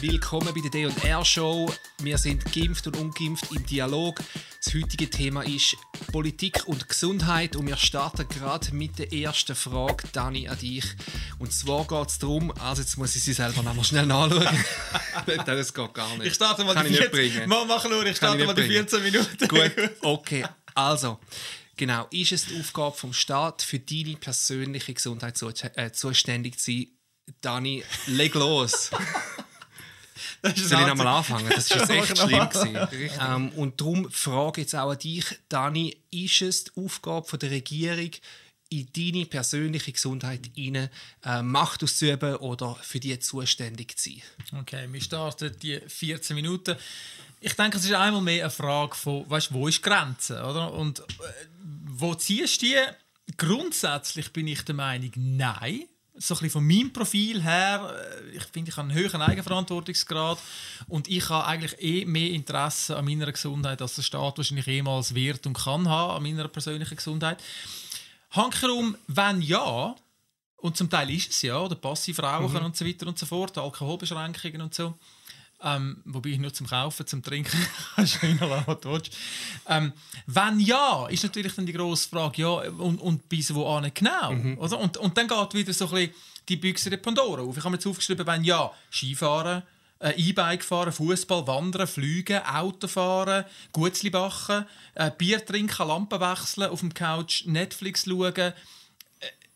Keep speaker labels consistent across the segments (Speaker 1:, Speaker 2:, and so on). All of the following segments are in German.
Speaker 1: Willkommen bei der D&R Show. Wir sind geimpft und ungeimpft im Dialog. Das heutige Thema ist Politik und Gesundheit und wir starten gerade mit der ersten Frage, Dani, an dich. Und zwar geht es darum, also jetzt muss ich sie selber noch mal schnell nachschauen. das geht gar nicht.
Speaker 2: Ich starte mal
Speaker 1: Kann
Speaker 2: die
Speaker 1: ich nicht
Speaker 2: 14,
Speaker 1: bringen.
Speaker 2: Mal mach nur, ich starte
Speaker 1: ich
Speaker 2: mal die 14 Minuten.
Speaker 1: Gut, okay. Also, genau. Ist es die Aufgabe vom Staat, für deine persönliche Gesundheit zu, äh, zuständig zu sein? Dani, leg los.
Speaker 2: Das ist
Speaker 1: Soll ich nochmal anfangen? Das war echt schlimm. Ähm, und darum frage ich jetzt auch an dich, Dani, ist es die Aufgabe von der Regierung, in deine persönliche Gesundheit hinein äh, Macht auszuüben oder für die zuständig zu sein?
Speaker 2: Okay, wir starten die 14 Minuten. Ich denke, es ist einmal mehr eine Frage von, weißt, wo ist die Grenze, oder? Und äh, wo ziehst du die? Grundsätzlich bin ich der Meinung, nein. So ein bisschen von meinem Profil her, äh, ich finde, ich habe einen höheren Eigenverantwortungsgrad und ich habe eigentlich eh mehr Interesse an meiner Gesundheit, als der Staat wahrscheinlich jemals wird und kann haben, an meiner persönlichen Gesundheit. Hankerum, wenn ja, und zum Teil ist es ja, oder Passivrauchen und so weiter und so fort, Alkoholbeschränkungen und so. Ähm, wobei ich nur zum Kaufen, zum Trinken kannst du reinlassen, was du willst. ähm, Wenn ja, ist natürlich dann die grosse Frage, ja, und, und bis wo an genau? Oder? Und, und dann geht wieder so ein bisschen die Büchse der Pandora auf. Ich habe mir jetzt aufgeschrieben, wenn ja, Skifahren, äh, E-Bike fahren, Fußball, Wandern, Fliegen, Autofahren, Gutzli backen, äh, Bier trinken, Lampen wechseln, auf dem Couch Netflix schauen.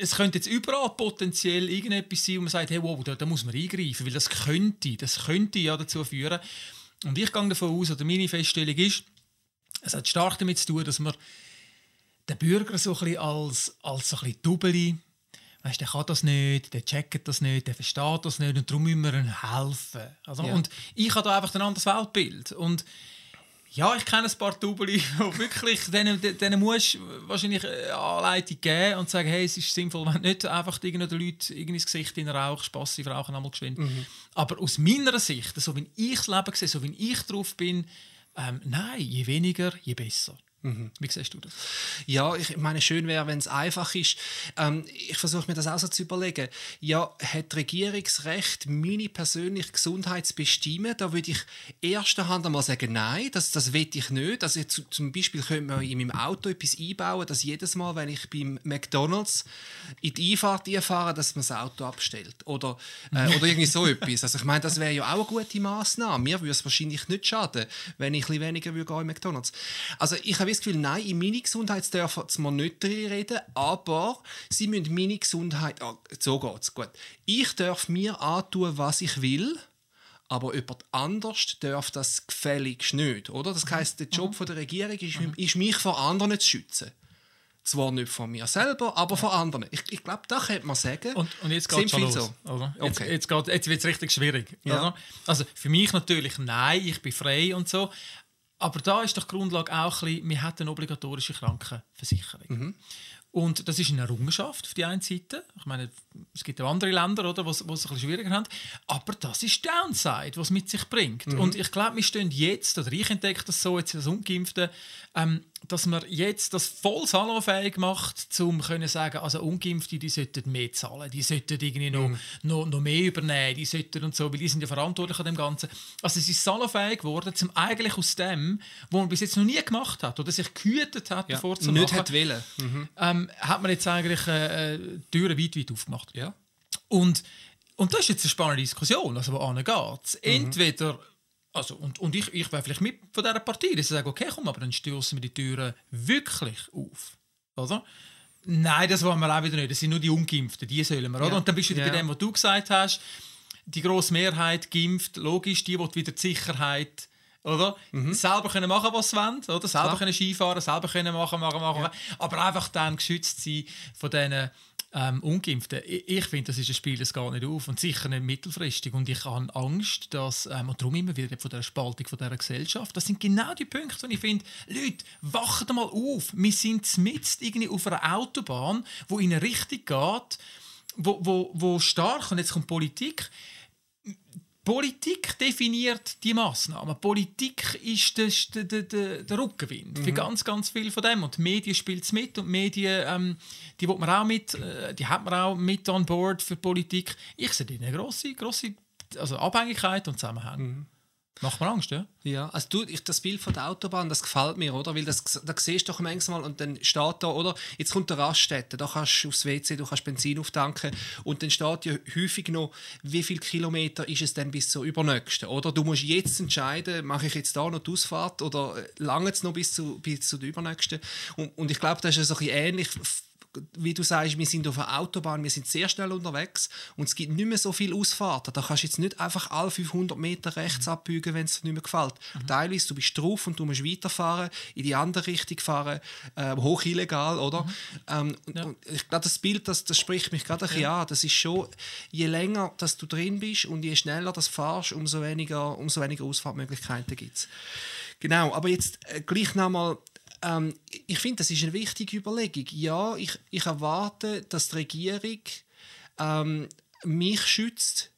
Speaker 2: Es könnte jetzt überall potenziell irgendetwas sein, wo man sagt, hey, wow, da, da muss man eingreifen, weil das könnte, das könnte ja dazu führen. Und ich gehe davon aus, oder meine Feststellung ist, es hat stark damit zu tun, dass man den Bürger so ein bisschen als, als so ein bisschen Double, weißt, der kann das nicht, der checkt das nicht, der versteht das nicht und darum müssen wir ihm helfen. Also,
Speaker 1: Ja.
Speaker 2: Und ich habe da einfach ein anderes Weltbild. Und ja, ich kenne ein paar Double, die wirklich, denen, denen musst du wahrscheinlich eine Anleitung geben und sagen, hey, es ist sinnvoll, wenn nicht einfach irgendeinen Leuten irgendwie ins Gesicht in rauchst, passiv rauchen einmal geschwind. Aber aus meiner Sicht, so wie ich das Leben sehe, so wie ich drauf bin, ähm, nein, je weniger, je besser. Wie siehst du das?
Speaker 1: Ja, ich meine, schön wäre, wenn es einfach ist. Ähm, ich versuche mir das auch so zu überlegen. Ja, hat die Regierung das Recht, meine persönliche Gesundheit zu bestimmen? Da würde ich erster Hand einmal sagen, nein, das, das will ich nicht. Also zu, zum Beispiel könnte man in meinem Auto etwas einbauen, dass jedes Mal, wenn ich beim McDonalds in die Einfahrt einfahre, dass man das Auto abstellt. Oder, äh, oder irgendwie so etwas. Also ich meine, das wäre ja auch eine gute Maßnahme. Mir würde es wahrscheinlich nicht schaden, wenn ich ein bisschen weniger würde gehen in McDonalds. Also ich habe das Gefühl, nein, in meine Gesundheit dürfen mir nicht reden, aber sie müssen meine Gesundheit, ah, so geht's, gut. Ich darf mir antun, was ich will, aber jemand anders darf das gefälligst nicht, oder? Das heisst, der Job von der Regierung ist, ist mich vor anderen zu schützen. Zwar nicht von mir selber, aber von anderen. Ich, ich glaube, da könnte man sagen.
Speaker 2: Und, und jetzt geht schon
Speaker 1: viel
Speaker 2: los.
Speaker 1: so.
Speaker 2: Oder? Jetzt,
Speaker 1: Okay.
Speaker 2: jetzt, jetzt wird es richtig schwierig.
Speaker 1: Ja.
Speaker 2: Also für mich natürlich nein, ich bin frei und so. Aber da ist doch die Grundlage auch ein bisschen, wir haben eine obligatorische Krankenversicherung.
Speaker 1: Mhm.
Speaker 2: Und das ist eine Errungenschaft auf die einen Seite. Ich meine, es gibt auch andere Länder, oder, wo es ein bisschen schwieriger haben. Aber das ist die Downside, was es mit sich bringt.
Speaker 1: Mhm.
Speaker 2: Und ich glaube, wir stehen jetzt, oder ich entdecke das so jetzt als Ungeimpfte, ähm, dass man jetzt das voll salonfähig macht, um können sagen, also Ungeimpfte, die sollten mehr zahlen, die sollten irgendwie noch, noch, noch mehr übernehmen, die sollten und so, weil die sind ja verantwortlich an dem Ganzen. Also es ist salonfähig geworden, zum eigentlich aus dem, was man bis jetzt noch nie gemacht hat oder sich gehütet hat,
Speaker 1: ja,
Speaker 2: davor zu
Speaker 1: nicht
Speaker 2: machen,
Speaker 1: hat wollen.
Speaker 2: ähm, hat man jetzt eigentlich äh, äh, die Türen weit, weit aufgemacht.
Speaker 1: Ja.
Speaker 2: Und, und das ist jetzt eine spannende Diskussion, also wo geht
Speaker 1: Mhm.
Speaker 2: Entweder, also, und, und ich, ich wäre vielleicht mit von dieser Partie, dass ich sage, okay, komm, aber dann stößen wir die Türen wirklich auf. Oder? Nein, das wollen wir auch wieder nicht. Das sind nur die Ungeimpften, die sollen wir, oder?
Speaker 1: Ja.
Speaker 2: Und dann bist du wieder
Speaker 1: Ja.
Speaker 2: bei dem, was du gesagt hast. Die grosse Mehrheit geimpft, logisch, die will wieder die Sicherheit oder? Selber können machen, was sie wollen, oder? Selber
Speaker 1: Mhm. Klar.
Speaker 2: können Skifahren, selber können machen, machen, machen. Aber einfach dann geschützt sein von diesen ähm, Ungeimpften. Ich, ich finde, das ist ein Spiel, das geht nicht auf und sicher nicht mittelfristig. Und ich habe Angst, dass, ähm, und darum immer wieder von der Spaltung von dieser Gesellschaft, das sind genau die Punkte, wo ich finde, Leute, wacht mal auf. Wir sind mitten irgendwie auf einer Autobahn, wo in eine Richtung geht, wo, wo, wo stark, und jetzt kommt Politik, Politik definiert die Massnahmen. Politik ist der, der, der, der, Rückenwind für ganz, ganz viel von dem. Und die Medien spielt es mit und die Medien, ähm, die man auch mit, äh, die hat man auch mit an Board für Politik. Ich sehe da eine grosse, grosse also Abhängigkeit und Zusammenhang.
Speaker 1: Mhm.
Speaker 2: Macht mir Angst, ja?
Speaker 1: Ja, also du, ich, das Bild von der Autobahn, das gefällt mir, oder? Weil das, da siehst du doch manchmal und dann steht da, oder? Jetzt kommt der Raststätte, da kannst du aufs WC, du kannst Benzin auftanken und dann steht ja häufig noch, wie viele Kilometer ist es denn bis zur übernächsten, oder? Du musst jetzt entscheiden, mache ich jetzt da noch die Ausfahrt oder lange es noch bis zu, bis zu übernächsten? Und, und ich glaube, das ist so ein bisschen ähnlich wie du sagst, wir sind auf der Autobahn, wir sind sehr schnell unterwegs und es gibt nicht mehr so viele Ausfahrten. Da kannst du jetzt nicht einfach alle 500 Meter rechts mhm. abbiegen, wenn es dir nicht mehr gefällt. Mhm. Teilweise, du bist drauf und du musst weiterfahren, in die andere Richtung fahren, äh, hoch illegal, oder? Mhm. Ähm, ja. und ich glaube, das Bild, das, das spricht mich gerade ein bisschen ja. an. Das ist schon, je länger dass du drin bist und je schneller das fahrst, umso weniger, umso weniger Ausfahrtmöglichkeiten gibt es. Genau, aber jetzt äh, gleich nochmal ähm, ich finde, das ist eine wichtige Überlegung. Ja, ich, ich erwarte, dass die Regierung ähm, mich schützt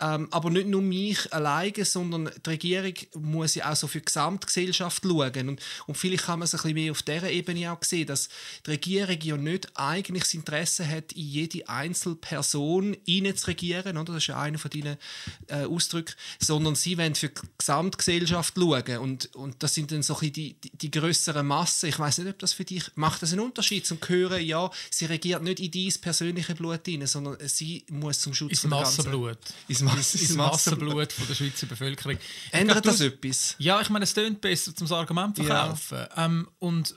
Speaker 1: ähm, aber nicht nur mich alleine, sondern die Regierung muss ja auch so für die Gesamtgesellschaft schauen. Und, und vielleicht kann man es ein bisschen mehr auf dieser Ebene auch sehen, dass die Regierung ja nicht eigentlich das Interesse hat, in jede Einzelperson regieren, oder? das ist ja einer von deinen äh, Ausdrücken, sondern sie wollen für die Gesamtgesellschaft schauen. Und, und das sind dann so ein die, die, die grösseren Massen. Ich weiß nicht, ob das für dich, macht das einen Unterschied, zum hören, ja, sie regiert nicht in dein persönliche Blut rein, sondern sie muss zum Schutz
Speaker 2: Ins von der Massenblut
Speaker 1: ins, Mass
Speaker 2: ins Massenblut von der Schweizer Bevölkerung.
Speaker 1: Ändert das etwas?
Speaker 2: Ja, ich meine, es tönt besser, zum Argument verkaufen. Ja. Ähm, und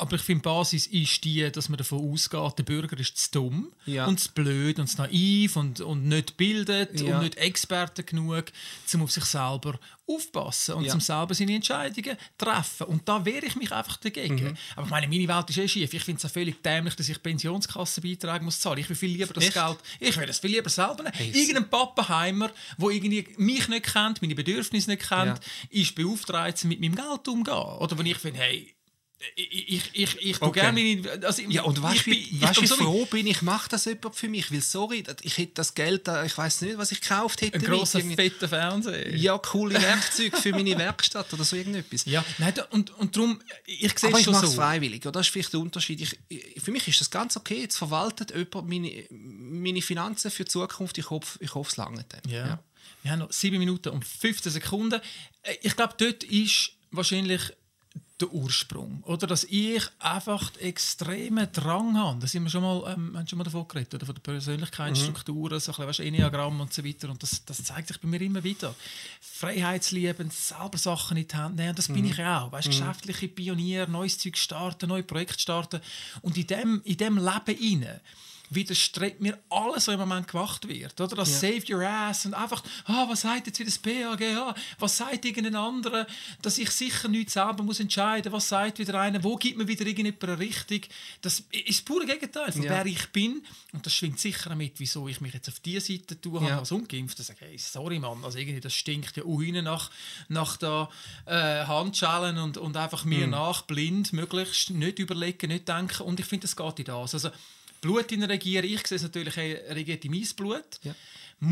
Speaker 2: aber ich finde, die Basis ist die, dass man davon ausgeht, der Bürger ist zu dumm ja. und zu blöd und zu naiv und, und nicht bildet ja. und nicht Experte genug, um auf sich selber aufpassen und ja. zum selber seine Entscheidungen treffen. Und da wehre ich mich einfach dagegen. Mhm. Aber ich meine, meine Welt ist eh schief. Ich finde es auch völlig dämlich, dass ich Pensionskassenbeiträge muss zahlen. Ich will viel lieber das Echt? Geld, ich will das viel lieber selber nehmen. Hey, Irgendein Pappenheimer, der irgendwie mich nicht kennt, meine Bedürfnisse nicht kennt, ist beauftragt, mit meinem Geld umzugehen. Oder wenn ich finde, hey, ich, ich, ich okay. gerne meine, also
Speaker 1: ja und weißt du wie, weißt, wie froh bin ich mache das jemand für mich weil sorry ich hätte das Geld ich weiß nicht was ich gekauft hätte
Speaker 2: ein großer fetter Fernseher
Speaker 1: ja coole Werkzeuge für meine Werkstatt oder so irgendetwas
Speaker 2: ja nein, und und darum ich sehe
Speaker 1: aber ich mache
Speaker 2: es so.
Speaker 1: freiwillig oder das ist vielleicht der Unterschied ich, für mich ist das ganz okay jetzt verwaltet jemand meine, meine Finanzen für die Zukunft ich hoffe ich hoffe es lange
Speaker 2: dann ja. ja. wir haben noch sieben Minuten und 15 Sekunden äh, ich glaube dort ist wahrscheinlich der Ursprung. Oder dass ich einfach extremen Drang habe. Da sind wir schon mal, ähm, haben schon mal davon geredet, oder? von der Persönlichkeitsstrukturen, mhm. so ein bisschen, Enneagramm und so weiter. Und das, das zeigt sich bei mir immer wieder. Freiheitslieben, selber Sachen in die Hand nehmen, das mhm. bin ich auch. Weißt, mhm. Geschäftliche Pionier, neues Zeug starten, neue Projekte starten. Und in dem, in dem Leben hinein widerstrebt mir alles, was im Moment gemacht wird. Oder? Das ja. Save Your Ass und einfach, ah, was sagt jetzt wieder das BAG? Was sagt irgendein anderer? Dass ich sicher nichts selber muss entscheiden Was sagt wieder einer? Wo gibt mir wieder irgendjemand eine Richtung? Das ist das pure Gegenteil von ja. wer ich bin. Und das schwingt sicher damit, wieso ich mich jetzt auf diese Seite tue, ja. als Ungeimpfter. Sage, hey, sorry Mann, also irgendwie, das stinkt ja auch nach, nach der äh, Handschellen und, und einfach mir mhm. nach, blind, möglichst nicht überlegen, nicht denken. Und ich finde, das geht in das. Also, Blut in regieren. Ich sehe es natürlich, er regiert in mein Blut. Ja.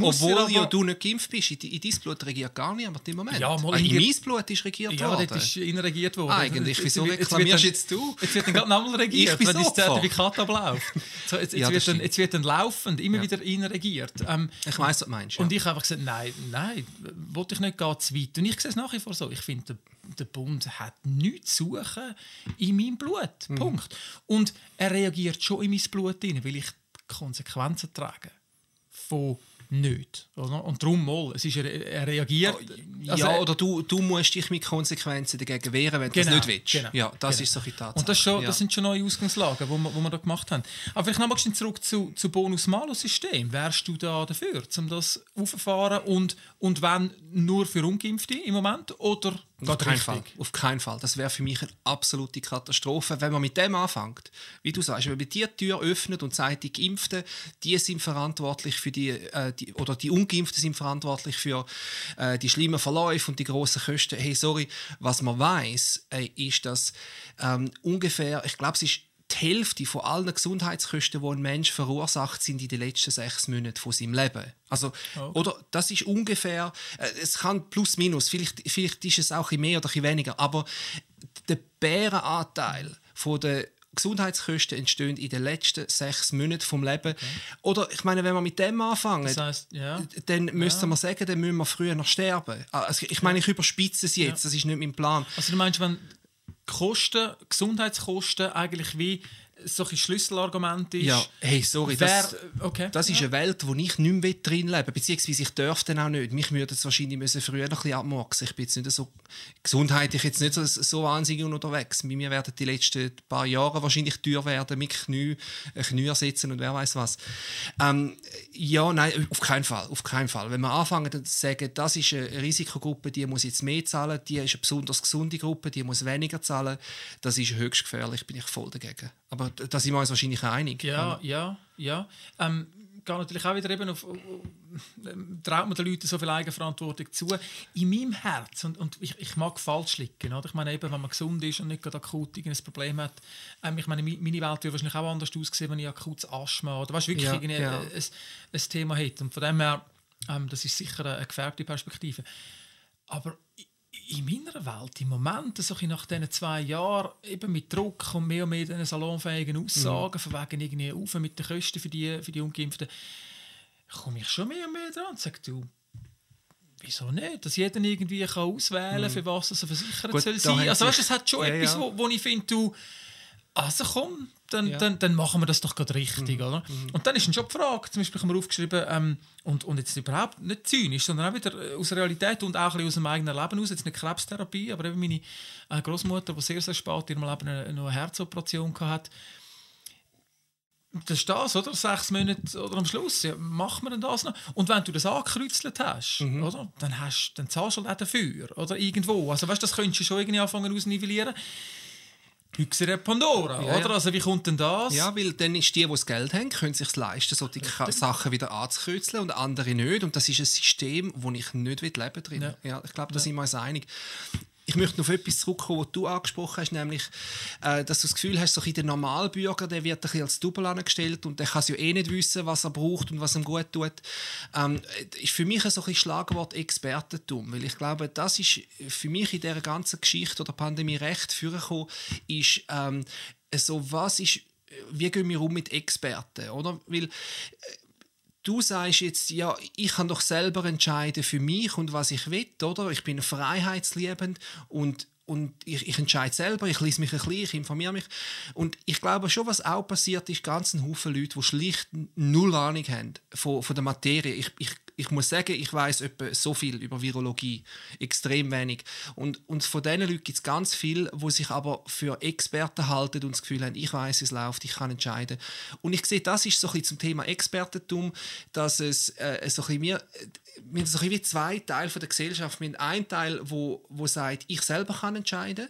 Speaker 1: Obwohl ja du nicht geimpft bist, in, in dein Blut regiert gar niemand im Moment.
Speaker 2: Ja, mal
Speaker 1: ah, in mein Blut ist regiert
Speaker 2: ja, worden. Ja, dort ist regiert worden.
Speaker 1: Eigentlich, wieso reklamierst jetzt, du?
Speaker 2: Jetzt wird dann gerade nochmal regiert, wenn das Zertifikat abläuft. So, jetzt, jetzt, ja, wird dann, jetzt wird dann laufend immer ja. wieder regiert. Ähm,
Speaker 1: ich weiss, was du meinst.
Speaker 2: Ja. Und ich habe einfach gesagt, nein, nein, wollte ich nicht ganz weit. Und ich sehe es nach wie vor so. Ich finde, der, Bund hat nichts zu suchen in meinem Blut. Mhm. Punkt. Und er reagiert schon in mein Blut rein, weil ich Konsequenzen trage von nicht. Oder? Und darum mal, es ist, er reagiert.
Speaker 1: Oh, also, ja, oder du, du musst dich mit Konsequenzen dagegen wehren, wenn du genau, das nicht willst. Genau, ja, das genau. ist so die Tatsache.
Speaker 2: Und das, schon, ja. das sind schon neue Ausgangslagen, die wir, wir da gemacht haben. Aber vielleicht nochmal zurück zu, zu Bonus-Malus-System. Wärst du da dafür, um das aufzufahren und, und wenn nur für Ungeimpfte im Moment? Oder
Speaker 1: auf keinen Fall. Auf keinen Fall. Das wäre für mich eine absolute Katastrophe, wenn man mit dem anfängt. Wie du sagst, wenn man die Tür öffnet und sagt, die Geimpften, die sind verantwortlich für die, äh, die oder die Ungeimpften sind verantwortlich für äh, die schlimmen Verläufe und die großen Kosten. Hey, sorry, was man weiß, äh, ist, dass ähm, ungefähr, ich glaube, es ist die Hälfte von allen Gesundheitskosten, die ein Mensch verursacht, sind in den letzten sechs Monaten von seinem Leben. Also, okay. oder das ist ungefähr, äh, es kann plus minus, vielleicht, vielleicht ist es auch ein mehr oder ein weniger, aber der Bärenanteil von der Gesundheitskosten entstehen in den letzten sechs Monaten vom Leben. Okay. Oder ich meine, wenn wir mit dem anfangen,
Speaker 2: das heisst, ja.
Speaker 1: dann müsste ja. man sagen, dann müssen wir früher noch sterben. Also ich meine, ich überspitze es jetzt, das ist nicht mein Plan.
Speaker 2: Also du meinst, wenn Kosten, Gesundheitskosten eigentlich wie solche Schlüsselargument ist.
Speaker 1: Ja, hey, sorry, wer, das, okay, das ist ja. eine Welt, wo ich nicht mehr drin leben beziehungsweise ich dann auch nicht. Mich würde es wahrscheinlich müssen früher noch ein bisschen abmurksen. Ich bin jetzt nicht so gesundheitlich jetzt nicht so, so wahnsinnig unterwegs. Bei mir werden die letzten paar Jahre wahrscheinlich teuer werden, mit Knie, äh, Knie ersetzen und wer weiß was. Ähm, ja, nein, auf keinen Fall, auf keinen Fall. Wenn wir anfangen zu sagen, das ist eine Risikogruppe, die muss jetzt mehr zahlen, die ist eine besonders gesunde Gruppe, die muss weniger zahlen, das ist höchst gefährlich, bin ich voll dagegen. Aber da sind wir uns wahrscheinlich einig.
Speaker 2: Ja, ja, ja. Ähm, gehe natürlich auch wieder eben auf, ähm, traut man den Leuten so viel Eigenverantwortung zu. In meinem Herz, und, und ich, ich mag falsch liegen, oder? ich meine eben, wenn man gesund ist und nicht gerade akut ein Problem hat, ähm, ich meine, meine Welt würde wahrscheinlich auch anders aussehen, wenn ich akutes Asthma oder weißt, wirklich ja, irgendwie ja. Ein, ein, Thema hätte. Und von dem her, ähm, das ist sicher eine gefärbte Perspektive. Aber in meiner Welt im Moment, so nach diesen zwei Jahren, eben mit Druck und mehr und mehr diesen salonfähigen Aussagen, mhm. von wegen irgendwie auf mit den Kosten für die, für die Ungeimpften, komme ich schon mehr und mehr dran und sage, du, wieso nicht? Dass jeder irgendwie kann auswählen kann, mhm. für was er versichert Gut, soll sein. Also weißt, es hat schon ja, etwas, ja. Wo, wo ich finde, du, also komm, dann, ja. dann, dann machen wir das doch gerade richtig, mhm. oder? Mhm. Und dann ist dann schon die Frage, zum Beispiel haben wir aufgeschrieben, ähm, und, und jetzt überhaupt nicht zynisch, sondern auch wieder äh, aus der Realität und auch ein bisschen aus dem eigenen Leben aus, jetzt nicht Krebstherapie, aber eben meine äh, Großmutter, die sehr, sehr spät in ihrem Leben eine, eine Herzoperation hatte, das ist das, oder? Sechs Monate oder am Schluss. Ja, machen wir denn das noch? Und wenn du das angekreuzelt hast, mhm. oder? Dann, hast, dann zahlst du halt auch dafür. Oder irgendwo. Also weißt, das könntest du schon irgendwie anfangen ausnivellieren. Büchse Pandora, ja, oder? Ja. Also wie kommt denn das?
Speaker 1: Ja, weil dann ist die, die das Geld haben, können sich leisten, solche Sachen wieder anzukreuzeln und andere nicht. Und das ist ein System, wo ich nicht leben drin. Ja. ja ich glaube, da sind wir uns einig. Ich möchte noch auf etwas zurückkommen, was du angesprochen hast, nämlich, äh, dass du das Gefühl hast, so der Normalbürger, der wird ein bisschen als Double angestellt und der kann ja eh nicht wissen, was er braucht und was ihm gut tut. Ähm, ist für mich ein Schlagwort Expertentum, weil ich glaube, das ist für mich in dieser ganzen Geschichte oder Pandemie recht vorgekommen, ist ähm, so, was ist wie gehen wir um mit Experten, oder? Weil äh, du sagst jetzt, ja, ich kann doch selber entscheiden für mich und was ich will, oder? Ich bin freiheitsliebend und und ich, ich, entscheide selber, ich lese mich ein bisschen, ich informiere mich. Und ich glaube schon, was auch passiert ist, ganz ein Haufen Leute, die schlicht null Ahnung haben von, von der Materie. Ich, ich ich muss sagen, ich weiß etwa so viel über Virologie, extrem wenig. Und, und von diesen Leuten gibt es ganz viele, die sich aber für Experten halten und das Gefühl haben, ich weiß, es läuft, ich kann entscheiden. Und ich sehe, das ist so ein bisschen zum Thema Expertentum, dass es äh, so ein bisschen wir, wir haben so ein wie zwei Teile der Gesellschaft. Wir haben einen Teil, wo, wo sagt, ich selber kann entscheiden.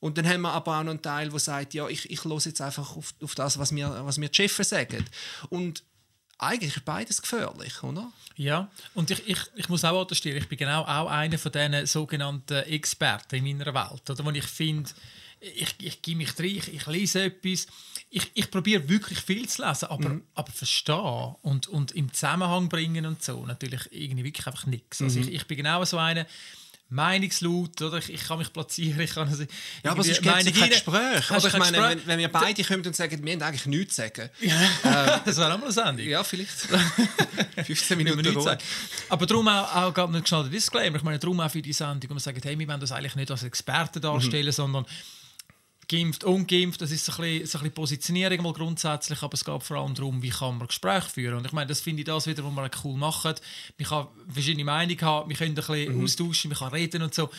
Speaker 1: Und dann haben wir aber auch noch einen Teil, der sagt, ja, ich, ich höre jetzt einfach auf, auf das, was mir, was mir die Chefs sagen. Und eigentlich ist beides gefährlich, oder?
Speaker 2: Ja, und ich, ich, ich muss auch attestieren, ich bin genau auch einer von diesen sogenannten Experten in meiner Welt, oder, wo ich finde, ich, ich gebe mich rein, ich, ich lese etwas, ich, ich probiere wirklich viel zu lesen, aber, mhm. aber verstehen und, und im Zusammenhang bringen und so, natürlich irgendwie wirklich einfach nichts. Also mhm. ich, ich bin genau so einer, meinungslaut, oder? Ich, ich, kann mich platzieren, ich kann also
Speaker 1: Ja, aber es ist kein Gespräch. Oder ich meine, wenn, wenn, wir beide kommen und sagen, wir haben eigentlich nichts zu sagen.
Speaker 2: Ja. Ähm, das wäre auch mal eine Sendung.
Speaker 1: Ja, vielleicht. 15 Minuten.
Speaker 2: Aber darum auch, auch gerade nicht schnell der Disclaimer. Ich meine, darum auch für die Sendung, wo man sagt, hey, wir wollen das eigentlich nicht als Experten darstellen, mhm. sondern geimpft, ungeimpft, das ist so ein bisschen, so ein bisschen Positionierung mal grundsätzlich, aber es geht vor allem darum, wie kann man Gespräche führen. Und ich meine, das finde ich das wieder, was wir cool machen. Man kann verschiedene Meinungen haben, wir können ein bisschen mhm. austauschen, wir können reden und so.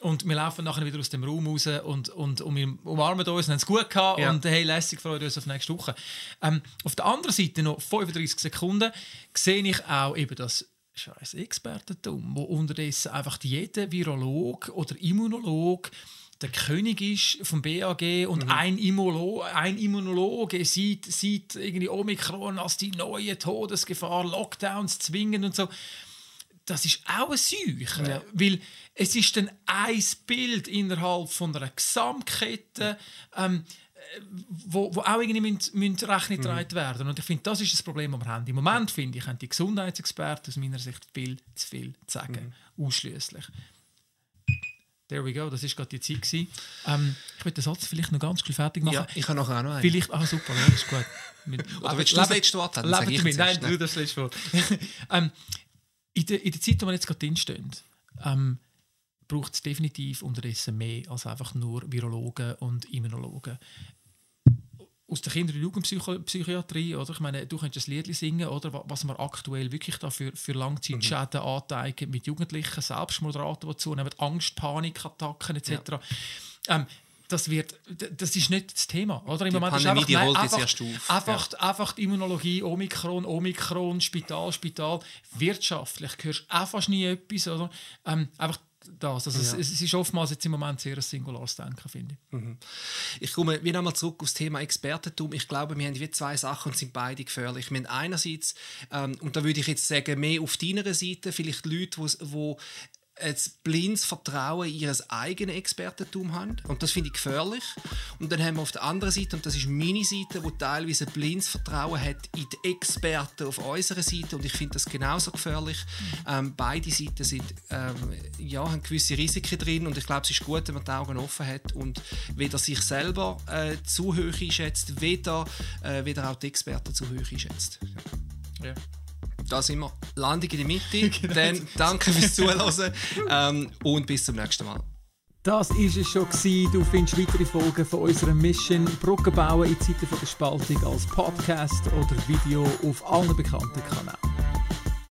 Speaker 2: Und wir laufen nachher wieder aus dem Raum raus und, und, und wir umarmen uns und haben es gut gehabt ja. und hey, lässig, freuen uns auf nächste Woche. Ähm, auf der anderen Seite noch 35 Sekunden sehe ich auch eben das scheiß Expertentum, wo unterdessen einfach jeder Virolog oder Immunolog der König ist vom BAG und mhm. ein, Immunologe, ein Immunologe sieht, sieht irgendwie Omikron als die neue Todesgefahr, Lockdowns zwingen und so. Das ist auch ein Seuche, ja. weil es ist dann ein Bild innerhalb von einer Gesamtkette, ähm, wo, wo auch irgendwie müssen, müssen Rechnung getragen mhm. werden. Und ich finde, das ist das Problem, das wir haben. Im Moment, finde ich, haben die Gesundheitsexperten aus meiner Sicht viel zu viel zu sagen. Mhm. Ausschließlich. There we go, das war gerade die Zeit. Gewesen. Ähm, ich will den Satz vielleicht noch ganz schnell fertig machen.
Speaker 1: Ja, ich habe nachher auch noch einen.
Speaker 2: Vielleicht, ah super, ja, ist gut. Mit,
Speaker 1: Oder willst du das letzte Wort haben?
Speaker 2: Leben damit. Nein, du das letzte Wort. ähm, in, der, in der Zeit, in der wir jetzt gerade drinstehen, ähm, braucht es definitiv unterdessen mehr als einfach nur Virologen und Immunologen aus der Kinder- und Jugendpsychiatrie, oder? Ich meine, du könntest ein Lied singen, oder? Was man aktuell wirklich da für, für Langzeitschäden mhm. anteigen mit Jugendlichen, Selbstmordraten, die zunehmen, Angst, Panikattacken etc. Ja. Ähm, das, wird, das ist nicht das Thema. Oder?
Speaker 1: Im die Moment Pandemie, ist einfach, nein, einfach,
Speaker 2: einfach, ja. einfach die Immunologie, Omikron, Omikron, Spital, Spital. Wirtschaftlich hörst du auch fast nie etwas. Oder? Ähm, einfach das. Also ja. es, es, ist oftmals jetzt im Moment sehr ein singulares Denken, finde ich.
Speaker 1: Mhm. Ich komme wieder einmal zurück aufs Thema Expertentum. Ich glaube, wir haben wie zwei Sachen und sind beide gefährlich. Wir haben einerseits, ähm, und da würde ich jetzt sagen, mehr auf deiner Seite, vielleicht Leute, die ein blindes Vertrauen in ihr eigenes Expertentum haben. Und das finde ich gefährlich. Und dann haben wir auf der anderen Seite, und das ist meine Seite, wo teilweise ein blindes Vertrauen hat in die Experten auf unserer Seite. Und ich finde das genauso gefährlich. Ähm, beide Seiten sind, ähm, ja, haben gewisse Risiken drin. Und ich glaube, es ist gut, wenn man die Augen offen hat und weder sich selber äh, zu hoch einschätzt, weder, äh, weder auch die Experten zu hoch einschätzt. Ja da sind wir. Landung in der Mitte. genau. Dann danke fürs Zuhören ähm, und bis zum nächsten Mal.
Speaker 2: Das war es schon. Gewesen. Du findest weitere Folgen von unserer Mission Brücken bauen in Zeiten der Spaltung als Podcast oder Video auf allen bekannten Kanälen.